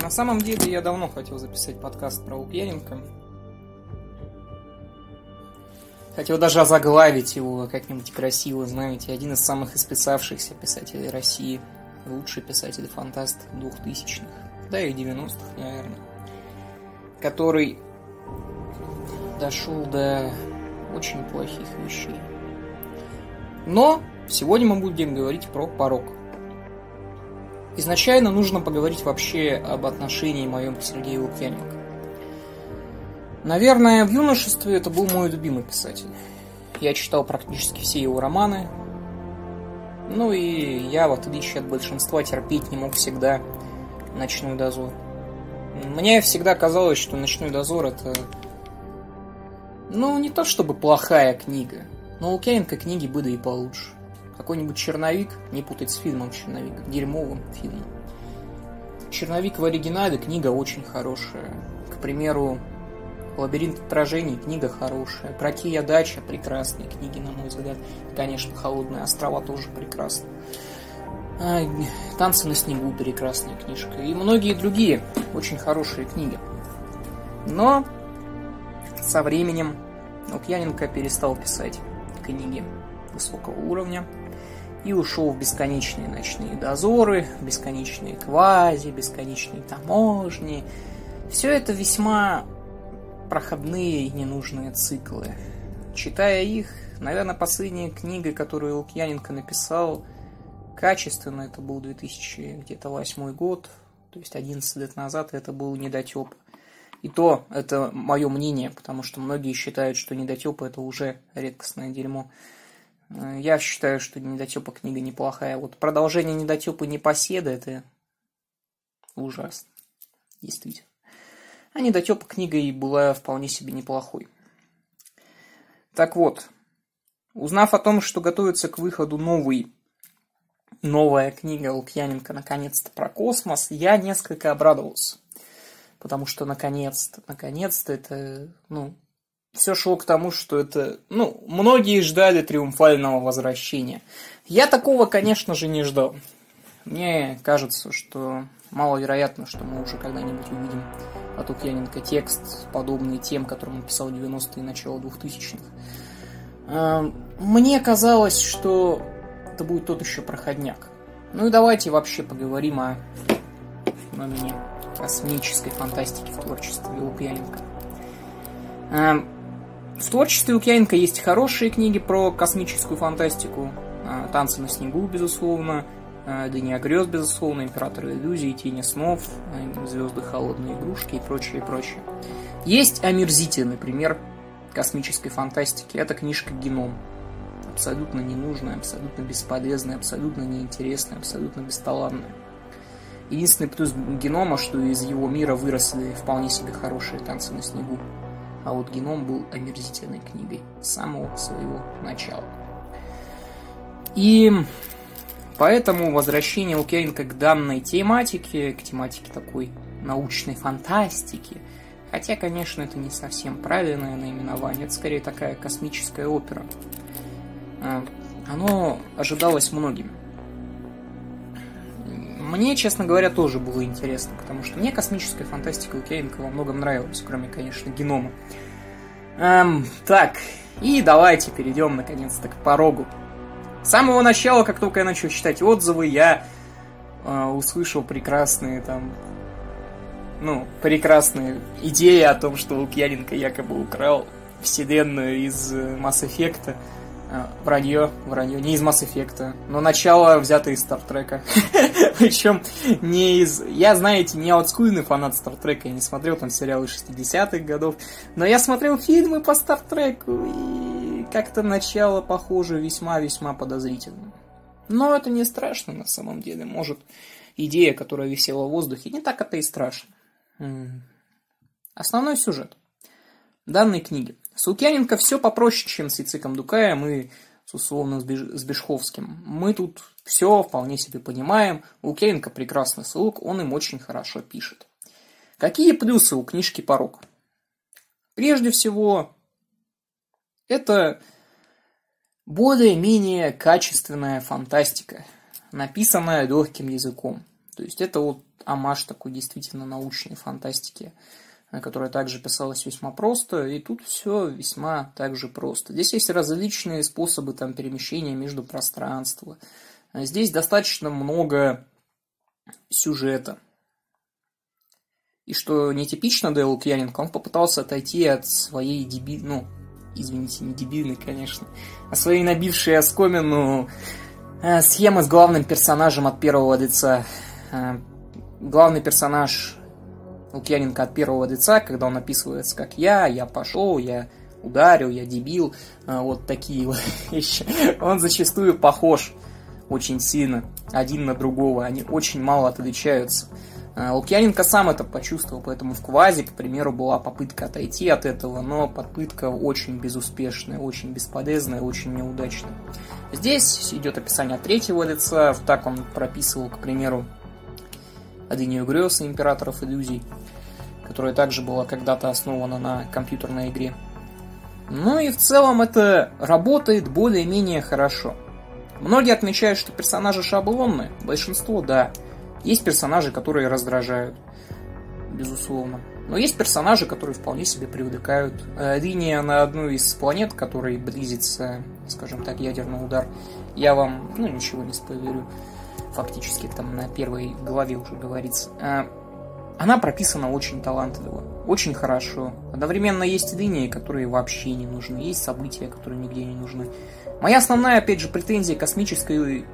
На самом деле я давно хотел записать подкаст про Лукьяненко. Хотел даже озаглавить его как-нибудь красиво, знаете, один из самых исписавшихся писателей России, лучший писатель-фантаст двухтысячных, да и 90-х, наверное, который дошел до очень плохих вещей. Но сегодня мы будем говорить про порог. Изначально нужно поговорить вообще об отношении моем к Сергею Лукьяненко. Наверное, в юношестве это был мой любимый писатель. Я читал практически все его романы. Ну и я, в отличие от большинства, терпеть не мог всегда «Ночной дозор». Мне всегда казалось, что «Ночной дозор» — это... Ну, не то чтобы плохая книга, но у Лукьяненко книги были и получше. Какой-нибудь «Черновик», не путать с фильмом «Черновик», дерьмовым фильмом. «Черновик» в оригинале книга очень хорошая. К примеру, Лабиринт отражений, книга хорошая. Прокия дача, прекрасные книги, на мой взгляд. Конечно, Холодные острова тоже прекрасны. Танцы на снегу, прекрасная книжка. И многие другие очень хорошие книги. Но со временем Лукьяненко перестал писать книги высокого уровня и ушел в бесконечные ночные дозоры, бесконечные квази, бесконечные таможни. Все это весьма проходные и ненужные циклы. Читая их, наверное, последняя книга, которую Лукьяненко написал, качественно, это был 2008 год, то есть 11 лет назад, это был «Недотеп». И то, это мое мнение, потому что многие считают, что «Недотепа» это уже редкостное дерьмо. Я считаю, что «Недотепа» книга неплохая. Вот продолжение «Недотепа» «Непоседа» это ужасно. Действительно. А недотепа книга и была вполне себе неплохой. Так вот, узнав о том, что готовится к выходу новый, новая книга Лукьяненко наконец-то про космос, я несколько обрадовался. Потому что наконец-то, наконец-то это, ну, все шло к тому, что это, ну, многие ждали триумфального возвращения. Я такого, конечно же, не ждал. Мне кажется, что маловероятно, что мы уже когда-нибудь увидим от Лукьяненко текст, подобный тем, который он писал в 90-е и начало 2000-х. Эм, мне казалось, что это будет тот еще проходняк. Ну и давайте вообще поговорим о феномене космической фантастики в творчестве Лукьяненко. В творчестве Лукьяненко есть хорошие книги про космическую фантастику. Э, «Танцы на снегу», безусловно, Дыня грез, безусловно, Император иллюзий, Тени снов, Звезды холодные игрушки и прочее, и прочее. Есть омерзительный пример космической фантастики. Это книжка «Геном». Абсолютно ненужная, абсолютно бесполезная, абсолютно неинтересная, абсолютно бесталанная. Единственный плюс генома, что из его мира выросли вполне себе хорошие танцы на снегу. А вот геном был омерзительной книгой с самого своего начала. И Поэтому возвращение Лукьяненко к данной тематике, к тематике такой научной фантастики, хотя, конечно, это не совсем правильное наименование, это скорее такая космическая опера, а, оно ожидалось многими. Мне, честно говоря, тоже было интересно, потому что мне космическая фантастика Лукьяненко во многом нравилась, кроме, конечно, генома. Эм, так, и давайте перейдем наконец-то к порогу с самого начала, как только я начал читать отзывы, я э, услышал прекрасные там, ну, прекрасные идеи о том, что Лукьяненко якобы украл вселенную из э, Mass Effect. Э, вранье, вранье, не из Mass Effect, но начало взято из Стартрека. Причем не из... Я, знаете, не олдскульный фанат Стартрека, я не смотрел там сериалы 60-х годов, но я смотрел фильмы по Стартреку, и как-то начало похоже весьма-весьма подозрительным. Но это не страшно на самом деле. Может, идея, которая висела в воздухе, не так это и страшно. Основной сюжет данной книги. С Лукьяненко все попроще, чем с Яциком Дукаем и с условно с Бешховским. Мы тут все вполне себе понимаем. Лукьяненко прекрасный слуг, он им очень хорошо пишет. Какие плюсы у книжки «Порог»? Прежде всего, это более-менее качественная фантастика, написанная легким языком. То есть это вот амаш такой действительно научной фантастики, которая также писалась весьма просто, и тут все весьма также просто. Здесь есть различные способы там, перемещения между пространствами. Здесь достаточно много сюжета. И что нетипично Дейл Лукьяненко, он попытался отойти от своей деби... ну, извините, не дебильной, конечно, а своей набившей оскомину э, схемы с главным персонажем от первого лица. Э, главный персонаж Лукьяненко от первого лица, когда он описывается как я, я пошел, я ударил, я дебил, э, вот такие вещи. Он зачастую похож очень сильно один на другого, они очень мало отличаются. А, Лукьяненко сам это почувствовал, поэтому в Квазе, к примеру, была попытка отойти от этого, но попытка очень безуспешная, очень бесполезная, очень неудачная. Здесь идет описание третьего лица, так он прописывал, к примеру, Адынию грез и императоров иллюзий, которая также была когда-то основана на компьютерной игре. Ну и в целом это работает более-менее хорошо. Многие отмечают, что персонажи шаблонные, большинство – да. Есть персонажи, которые раздражают, безусловно. Но есть персонажи, которые вполне себе привлекают. Э, линия на одну из планет, которой близится, скажем так, ядерный удар, я вам, ну, ничего не спойлерю. Фактически там на первой главе уже говорится. Э, она прописана очень талантливо, очень хорошо. Одновременно есть линии, которые вообще не нужны, есть события, которые нигде не нужны. Моя основная, опять же, претензия космической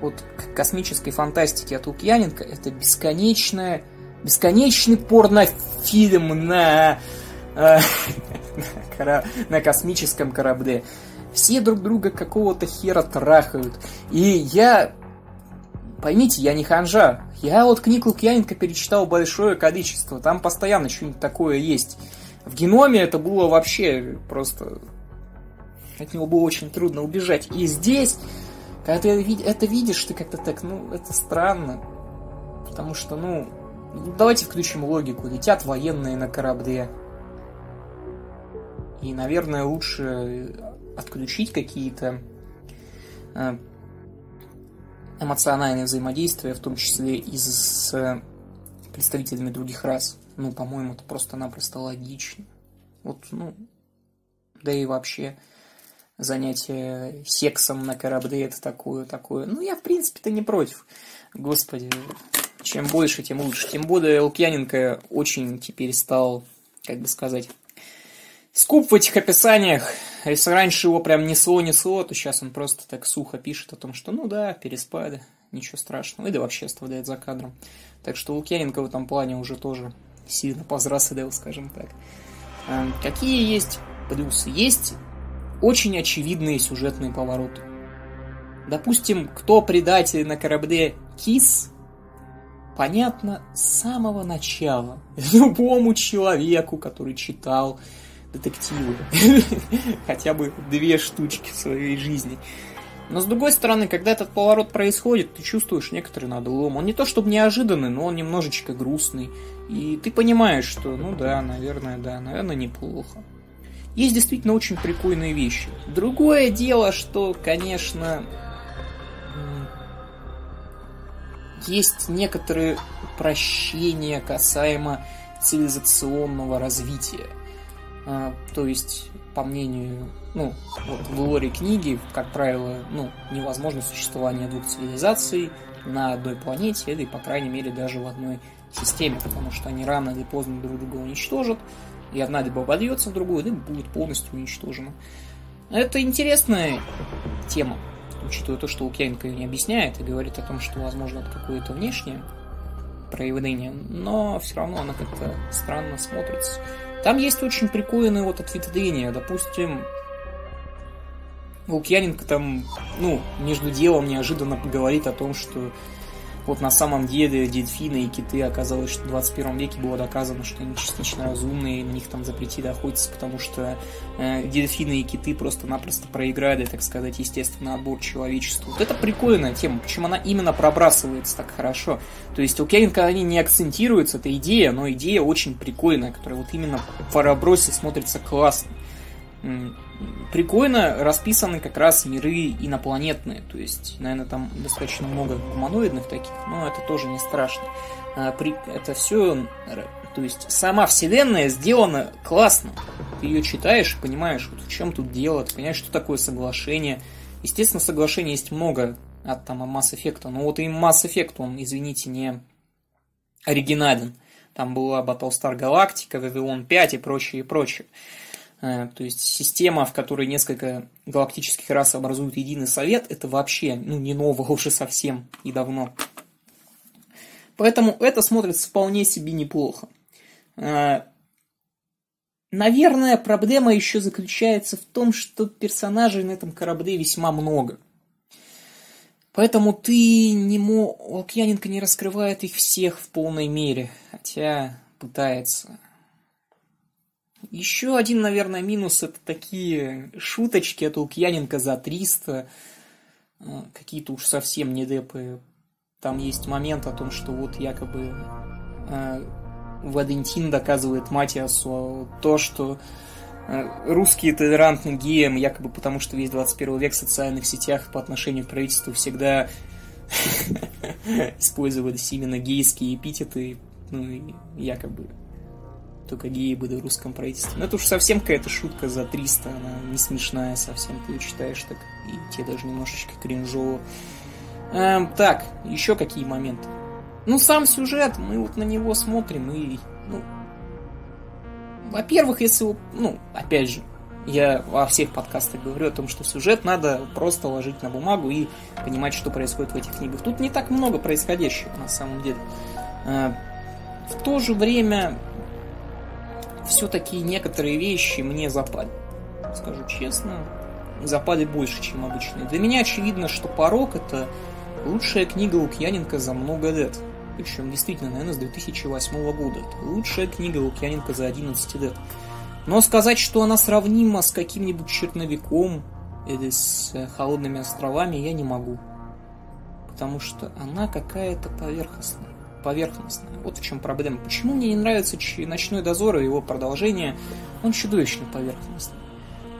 вот к космической фантастике от Лукьяненко это бесконечная, бесконечный порнофильм на, э, на космическом корабле. Все друг друга какого-то хера трахают. И я Поймите, я не ханжа. Я вот книг Лукьяненко перечитал большое количество. Там постоянно что-нибудь такое есть. В геноме это было вообще просто... От него было очень трудно убежать. И здесь когда ты это видишь, ты как-то так, ну, это странно. Потому что, ну, давайте включим логику. Летят военные на корабле. И, наверное, лучше отключить какие-то э, эмоциональные взаимодействия, в том числе и с представителями других рас. Ну, по-моему, это просто-напросто логично. Вот, ну, да и вообще занятие сексом на корабле, это такое, такое. Ну, я, в принципе-то, не против. Господи, чем больше, тем лучше. Тем более Лукьяненко очень теперь стал, как бы сказать, скуп в этих описаниях. Если раньше его прям несло-несло, то сейчас он просто так сухо пишет о том, что ну да, переспали, ничего страшного. И да вообще оставляет за кадром. Так что Лукьяненко в этом плане уже тоже сильно повзрослел, скажем так. Эм, какие есть плюсы? Есть очень очевидные сюжетные повороты. Допустим, кто предатель на корабле Кис, понятно с самого начала. Любому человеку, который читал детективы. Хотя бы две штучки в своей жизни. Но с другой стороны, когда этот поворот происходит, ты чувствуешь некоторый надлом. Он не то чтобы неожиданный, но он немножечко грустный. И ты понимаешь, что, ну да, наверное, да, наверное, неплохо есть действительно очень прикольные вещи. Другое дело, что, конечно, есть некоторые упрощения касаемо цивилизационного развития. А, то есть, по мнению, ну, вот в лоре книги, как правило, ну, невозможно существование двух цивилизаций на одной планете, или, по крайней мере, даже в одной системе, потому что они рано или поздно друг друга уничтожат, и одна либо вольется в другую, либо будет полностью уничтожена. Это интересная тема, учитывая то, что Лукьяненко ее не объясняет и говорит о том, что, возможно, это какое-то внешнее проявление, но все равно она как-то странно смотрится. Там есть очень прикольные вот ответвления, допустим, Лукьяненко там, ну, между делом неожиданно говорит о том, что вот на самом деле дельфины и киты оказалось, что в 21 веке было доказано, что они частично разумные, на них там запретили охотиться, потому что э, дельфины и киты просто-напросто проиграли, так сказать, естественно, отбор человечеству. Вот это прикольная тема, почему она именно пробрасывается так хорошо. То есть у Керинка они не акцентируются, это идея, но идея очень прикольная, которая вот именно в пробросе смотрится классно. Прикольно расписаны как раз миры инопланетные. То есть, наверное, там достаточно много гуманоидных таких, но это тоже не страшно. А, это все, то есть, сама вселенная сделана классно. Ты ее читаешь, понимаешь, вот в чем тут дело, ты понимаешь, что такое соглашение. Естественно, соглашений есть много от там Mass Effect, но вот и Mass Effect, он, извините, не оригинален. Там была Battlestar Galactica, Вавилон 5 и прочее, и прочее. Э, то есть система, в которой несколько галактических рас образуют единый совет, это вообще ну, не ново уже совсем и давно. Поэтому это смотрится вполне себе неплохо. Э, наверное, проблема еще заключается в том, что персонажей на этом корабле весьма много. Поэтому ты не мог... Лукьяненко не раскрывает их всех в полной мере, хотя пытается. Еще один, наверное, минус это такие шуточки от Лукьяненко за 300. Э, какие-то уж совсем не депы. Там есть момент о том, что вот якобы э, Валентин доказывает Матиасу то, что э, русские толерантны геям, якобы потому, что весь 21 век в социальных сетях по отношению к правительству всегда использовались именно гейские эпитеты, ну, якобы только геи были в русском правительстве. Но это уж совсем какая-то шутка за 300, она не смешная совсем, ты ее читаешь так, и тебе даже немножечко кринжово. Эм, так, еще какие моменты? Ну, сам сюжет, мы вот на него смотрим и, ну, во-первых, если, ну, опять же, я во всех подкастах говорю о том, что сюжет надо просто ложить на бумагу и понимать, что происходит в этих книгах. Тут не так много происходящего на самом деле. Э, в то же время все-таки некоторые вещи мне запали. Скажу честно, запали больше, чем обычные. Для меня очевидно, что «Порог» — это лучшая книга Лукьяненко за много лет. Причем действительно, наверное, с 2008 года. Это лучшая книга Лукьяненко за 11 лет. Но сказать, что она сравнима с каким-нибудь черновиком или с э, холодными островами, я не могу. Потому что она какая-то поверхностная поверхностная. Вот в чем проблема. Почему мне не нравится «Ночной дозор» и его продолжение? Он чудовищно поверхностный.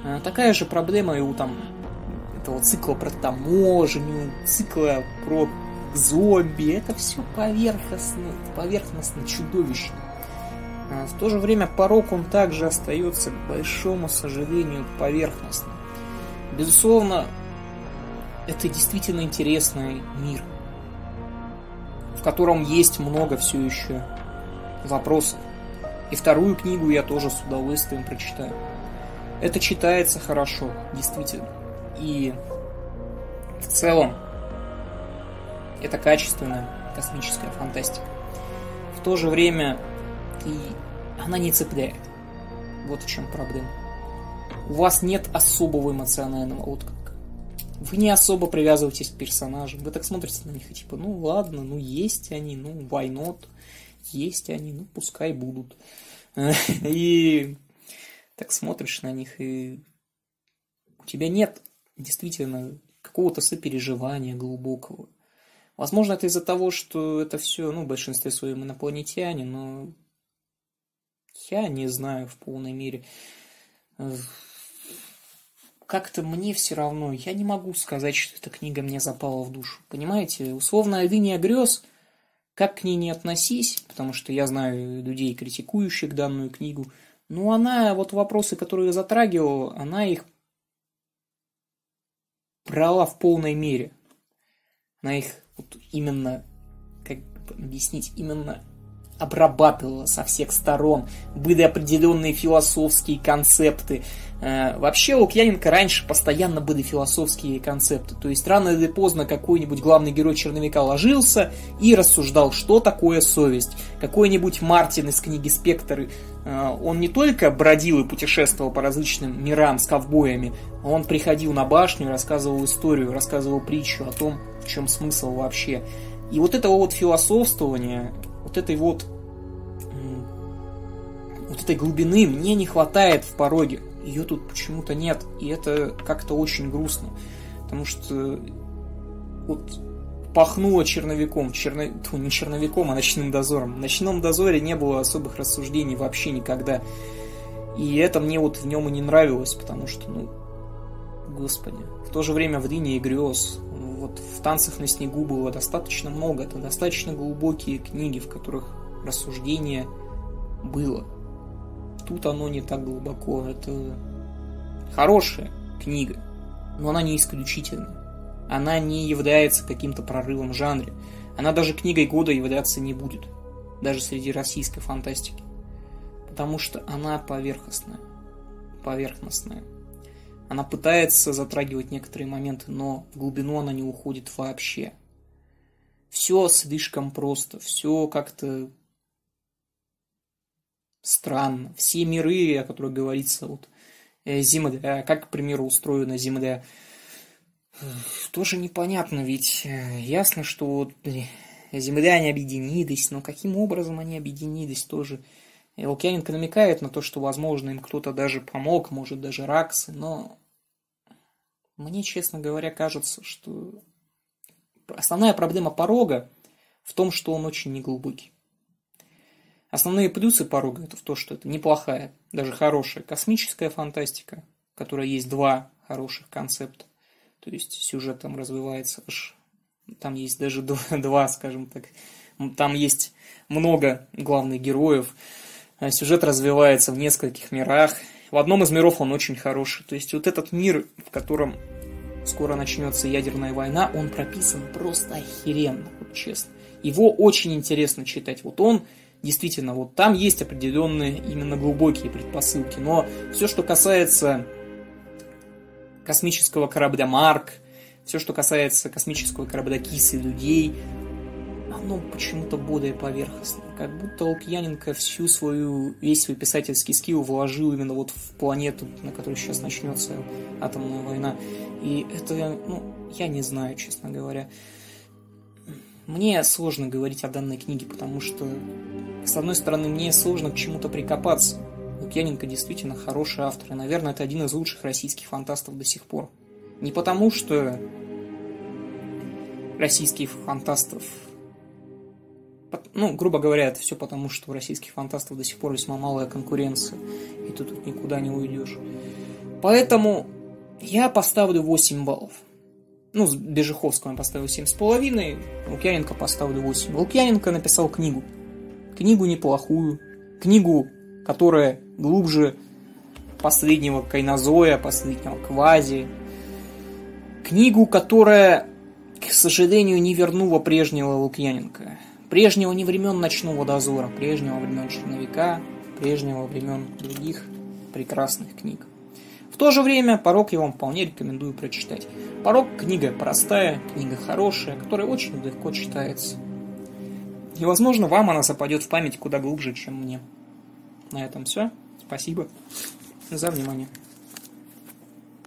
А, такая же проблема и у там этого цикла про таможню, цикла про зомби. Это все поверхностно, поверхностно чудовищно. А в то же время порог он также остается, к большому сожалению, поверхностным. Безусловно, это действительно интересный мир – котором есть много все еще вопросов. И вторую книгу я тоже с удовольствием прочитаю. Это читается хорошо, действительно. И в целом это качественная космическая фантастика. В то же время и она не цепляет. Вот в чем проблема. У вас нет особого эмоционального отклика. Вы не особо привязываетесь к персонажам. Вы так смотрите на них и типа, ну ладно, ну есть они, ну why not? Есть они, ну пускай будут. И так смотришь на них, и у тебя нет действительно какого-то сопереживания глубокого. Возможно, это из-за того, что это все, ну, в большинстве своем инопланетяне, но я не знаю в полной мере как-то мне все равно, я не могу сказать, что эта книга мне запала в душу. Понимаете, условная линия грез, как к ней не относись, потому что я знаю людей, критикующих данную книгу, но она, вот вопросы, которые я затрагивал, она их брала в полной мере. Она их вот именно, как объяснить, именно обрабатывала со всех сторон, были определенные философские концепты. Э, вообще у Лукьяненко раньше постоянно были философские концепты. То есть рано или поздно какой-нибудь главный герой черновика ложился и рассуждал, что такое совесть. Какой-нибудь Мартин из книги «Спектр», э, он не только бродил и путешествовал по различным мирам с ковбоями, а он приходил на башню, рассказывал историю, рассказывал притчу о том, в чем смысл вообще. И вот это вот философствование, вот этой вот вот этой глубины мне не хватает в пороге. Ее тут почему-то нет. И это как-то очень грустно. Потому что вот пахнуло черновиком. Черно... Тьфу, не черновиком, а ночным дозором. В ночном дозоре не было особых рассуждений вообще никогда. И это мне вот в нем и не нравилось, потому что, ну, господи. В то же время в Рине и грез, вот в «Танцах на снегу» было достаточно много, это достаточно глубокие книги, в которых рассуждение было. Тут оно не так глубоко, это хорошая книга, но она не исключительная. Она не является каким-то прорывом в жанре. Она даже книгой года являться не будет, даже среди российской фантастики. Потому что она поверхностная. Поверхностная. Она пытается затрагивать некоторые моменты, но в глубину она не уходит вообще. Все слишком просто, все как-то странно. Все миры, о которых говорится, вот э, Земля, как, к примеру, устроена Земля, тоже непонятно, ведь э, ясно, что вот земляне объединились, но каким образом они объединились тоже. Лукьяненко намекает на то, что, возможно, им кто-то даже помог, может, даже раксы, но мне, честно говоря, кажется, что основная проблема порога в том, что он очень неглубокий. Основные плюсы порога это в том, что это неплохая, даже хорошая космическая фантастика, в которой есть два хороших концепта. То есть сюжет там развивается аж... Там есть даже два, скажем так. Там есть много главных героев. А сюжет развивается в нескольких мирах. В одном из миров он очень хороший. То есть вот этот мир, в котором скоро начнется ядерная война, он прописан просто охеренно, вот честно. Его очень интересно читать. Вот он действительно, вот там есть определенные именно глубокие предпосылки. Но все, что касается космического корабля Марк, все, что касается космического корабля Кис и людей, оно почему-то более поверхностно. Как будто Лукьяненко всю свою, весь свой писательский скилл вложил именно вот в планету, на которой сейчас начнется атомная война. И это, ну, я не знаю, честно говоря. Мне сложно говорить о данной книге, потому что, с одной стороны, мне сложно к чему-то прикопаться. Лукьяненко действительно хороший автор, и, наверное, это один из лучших российских фантастов до сих пор. Не потому, что российских фантастов... Ну, грубо говоря, это все потому, что у российских фантастов до сих пор весьма малая конкуренция, и ты тут никуда не уйдешь. Поэтому я поставлю 8 баллов. Ну, с Бежиховского я поставил 7,5, Лукьяненко поставлю 8. Лукьяненко написал книгу. Книгу неплохую. Книгу которая глубже последнего кайнозоя, последнего квази. Книгу, которая, к сожалению, не вернула прежнего Лукьяненко. Прежнего не времен Ночного дозора, прежнего времен Черновика, прежнего времен других прекрасных книг. В то же время «Порог» я вам вполне рекомендую прочитать. «Порог» – книга простая, книга хорошая, которая очень легко читается. И, возможно, вам она западет в память куда глубже, чем мне. На этом все. Спасибо за внимание.